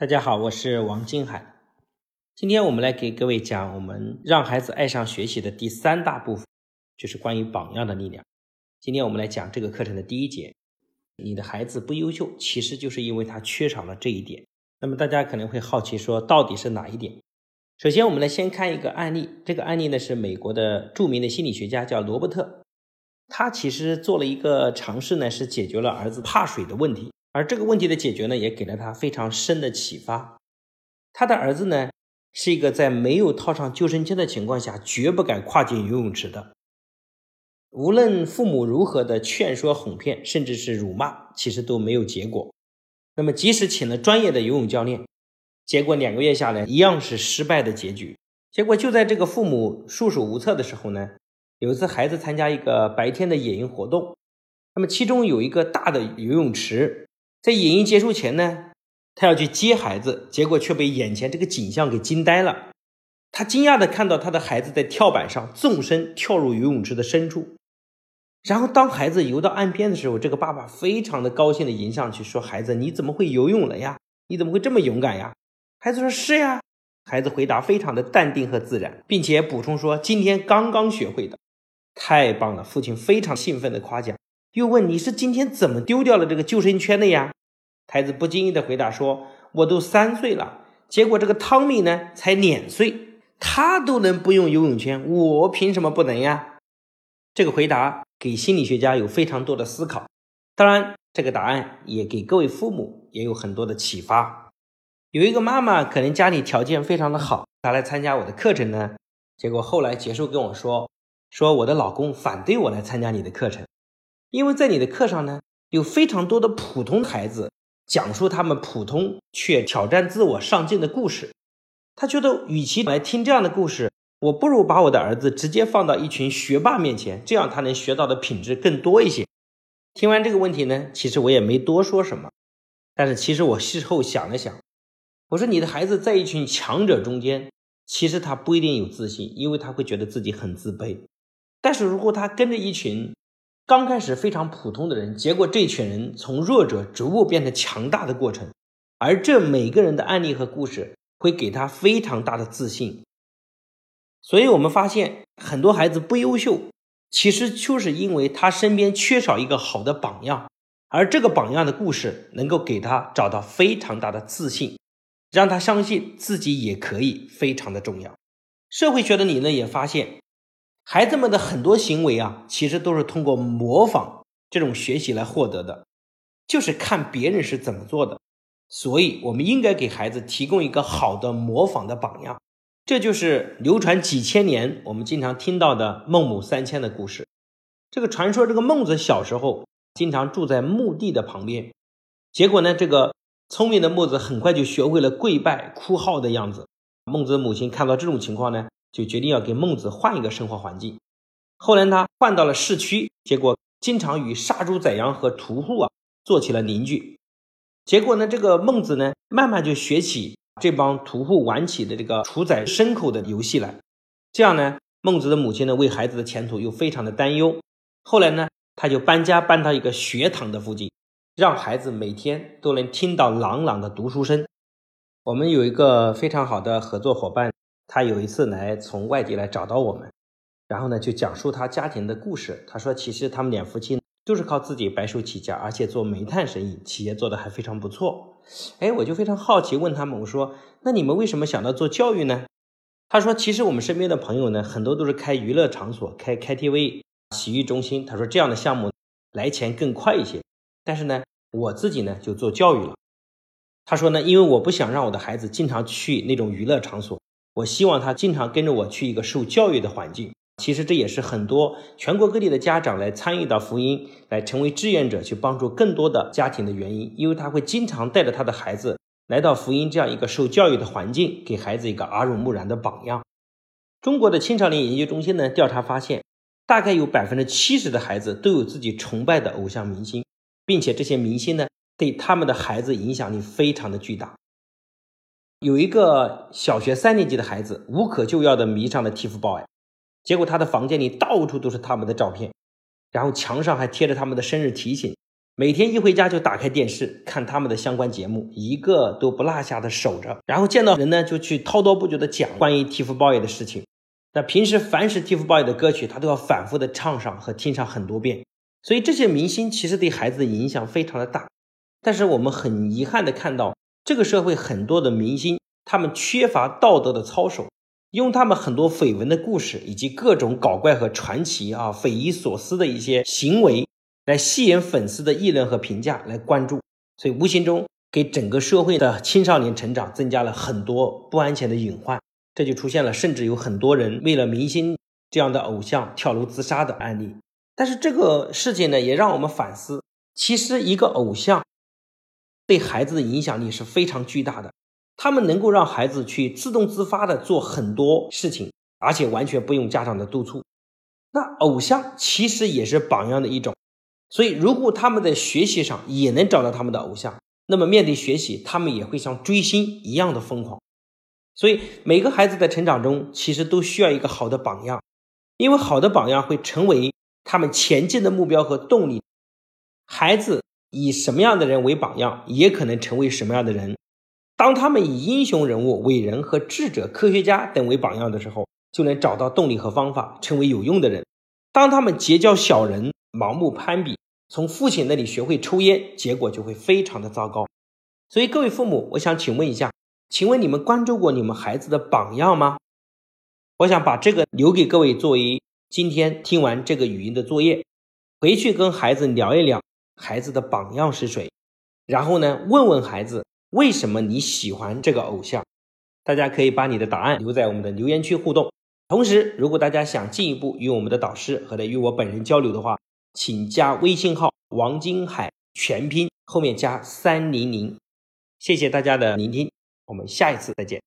大家好，我是王金海。今天我们来给各位讲我们让孩子爱上学习的第三大部分，就是关于榜样的力量。今天我们来讲这个课程的第一节。你的孩子不优秀，其实就是因为他缺少了这一点。那么大家可能会好奇说，到底是哪一点？首先，我们来先看一个案例。这个案例呢是美国的著名的心理学家叫罗伯特，他其实做了一个尝试呢，是解决了儿子怕水的问题。而这个问题的解决呢，也给了他非常深的启发。他的儿子呢，是一个在没有套上救生圈的情况下，绝不敢跨进游泳池的。无论父母如何的劝说、哄骗，甚至是辱骂，其实都没有结果。那么，即使请了专业的游泳教练，结果两个月下来，一样是失败的结局。结果就在这个父母束手无策的时候呢，有一次孩子参加一个白天的野营活动，那么其中有一个大的游泳池。在影音结束前呢，他要去接孩子，结果却被眼前这个景象给惊呆了。他惊讶的看到他的孩子在跳板上纵身跳入游泳池的深处，然后当孩子游到岸边的时候，这个爸爸非常的高兴的迎上去说：“孩子，你怎么会游泳了呀？你怎么会这么勇敢呀？”孩子说：“是呀。”孩子回答非常的淡定和自然，并且补充说：“今天刚刚学会的，太棒了！”父亲非常兴奋的夸奖。又问你是今天怎么丢掉了这个救生圈的呀？孩子不经意的回答说：“我都三岁了，结果这个汤米呢才两岁，他都能不用游泳圈，我凭什么不能呀？”这个回答给心理学家有非常多的思考，当然这个答案也给各位父母也有很多的启发。有一个妈妈可能家里条件非常的好，她来参加我的课程呢，结果后来结束跟我说：“说我的老公反对我来参加你的课程。”因为在你的课上呢，有非常多的普通孩子讲述他们普通却挑战自我上进的故事，他觉得与其来听这样的故事，我不如把我的儿子直接放到一群学霸面前，这样他能学到的品质更多一些。听完这个问题呢，其实我也没多说什么，但是其实我事后想了想，我说你的孩子在一群强者中间，其实他不一定有自信，因为他会觉得自己很自卑。但是如果他跟着一群，刚开始非常普通的人，结果这群人从弱者逐步变得强大的过程，而这每个人的案例和故事会给他非常大的自信。所以，我们发现很多孩子不优秀，其实就是因为他身边缺少一个好的榜样，而这个榜样的故事能够给他找到非常大的自信，让他相信自己也可以，非常的重要。社会学的理论也发现。孩子们的很多行为啊，其实都是通过模仿这种学习来获得的，就是看别人是怎么做的。所以，我们应该给孩子提供一个好的模仿的榜样。这就是流传几千年，我们经常听到的孟母三迁的故事。这个传说，这个孟子小时候经常住在墓地的旁边，结果呢，这个聪明的孟子很快就学会了跪拜、哭号的样子。孟子的母亲看到这种情况呢。就决定要给孟子换一个生活环境。后来他换到了市区，结果经常与杀猪宰羊和屠户啊做起了邻居。结果呢，这个孟子呢，慢慢就学起这帮屠户玩起的这个屠宰牲口的游戏来。这样呢，孟子的母亲呢，为孩子的前途又非常的担忧。后来呢，他就搬家搬到一个学堂的附近，让孩子每天都能听到朗朗的读书声。我们有一个非常好的合作伙伴。他有一次来从外地来找到我们，然后呢就讲述他家庭的故事。他说，其实他们两夫妻都是靠自己白手起家，而且做煤炭生意，企业做的还非常不错。哎，我就非常好奇，问他们，我说，那你们为什么想到做教育呢？他说，其实我们身边的朋友呢，很多都是开娱乐场所，开 KTV、洗浴中心。他说这样的项目来钱更快一些，但是呢，我自己呢就做教育了。他说呢，因为我不想让我的孩子经常去那种娱乐场所。我希望他经常跟着我去一个受教育的环境。其实这也是很多全国各地的家长来参与到福音，来成为志愿者，去帮助更多的家庭的原因。因为他会经常带着他的孩子来到福音这样一个受教育的环境，给孩子一个耳濡目染的榜样。中国的青少年研究中心呢调查发现，大概有百分之七十的孩子都有自己崇拜的偶像明星，并且这些明星呢对他们的孩子影响力非常的巨大。有一个小学三年级的孩子无可救药的迷上了 TFBOY，结果他的房间里到处都是他们的照片，然后墙上还贴着他们的生日提醒，每天一回家就打开电视看他们的相关节目，一个都不落下的守着。然后见到人呢，就去滔滔不绝的讲关于 TFBOY 的事情。那平时凡是 TFBOY 的歌曲，他都要反复的唱上和听上很多遍。所以这些明星其实对孩子的影响非常的大。但是我们很遗憾的看到，这个社会很多的明星，他们缺乏道德的操守。用他们很多绯闻的故事，以及各种搞怪和传奇啊、匪夷所思的一些行为，来吸引粉丝的议论和评价，来关注，所以无形中给整个社会的青少年成长增加了很多不安全的隐患。这就出现了，甚至有很多人为了明星这样的偶像跳楼自杀的案例。但是这个事情呢，也让我们反思，其实一个偶像对孩子的影响力是非常巨大的。他们能够让孩子去自动自发的做很多事情，而且完全不用家长的督促。那偶像其实也是榜样的一种，所以如果他们在学习上也能找到他们的偶像，那么面对学习，他们也会像追星一样的疯狂。所以每个孩子在成长中其实都需要一个好的榜样，因为好的榜样会成为他们前进的目标和动力。孩子以什么样的人为榜样，也可能成为什么样的人。当他们以英雄人物、伟人和智者、科学家等为榜样的时候，就能找到动力和方法，成为有用的人。当他们结交小人、盲目攀比，从父亲那里学会抽烟，结果就会非常的糟糕。所以，各位父母，我想请问一下，请问你们关注过你们孩子的榜样吗？我想把这个留给各位作为今天听完这个语音的作业，回去跟孩子聊一聊孩子的榜样是谁，然后呢，问问孩子。为什么你喜欢这个偶像？大家可以把你的答案留在我们的留言区互动。同时，如果大家想进一步与我们的导师和与我本人交流的话，请加微信号王金海全拼后面加三零零。谢谢大家的聆听，我们下一次再见。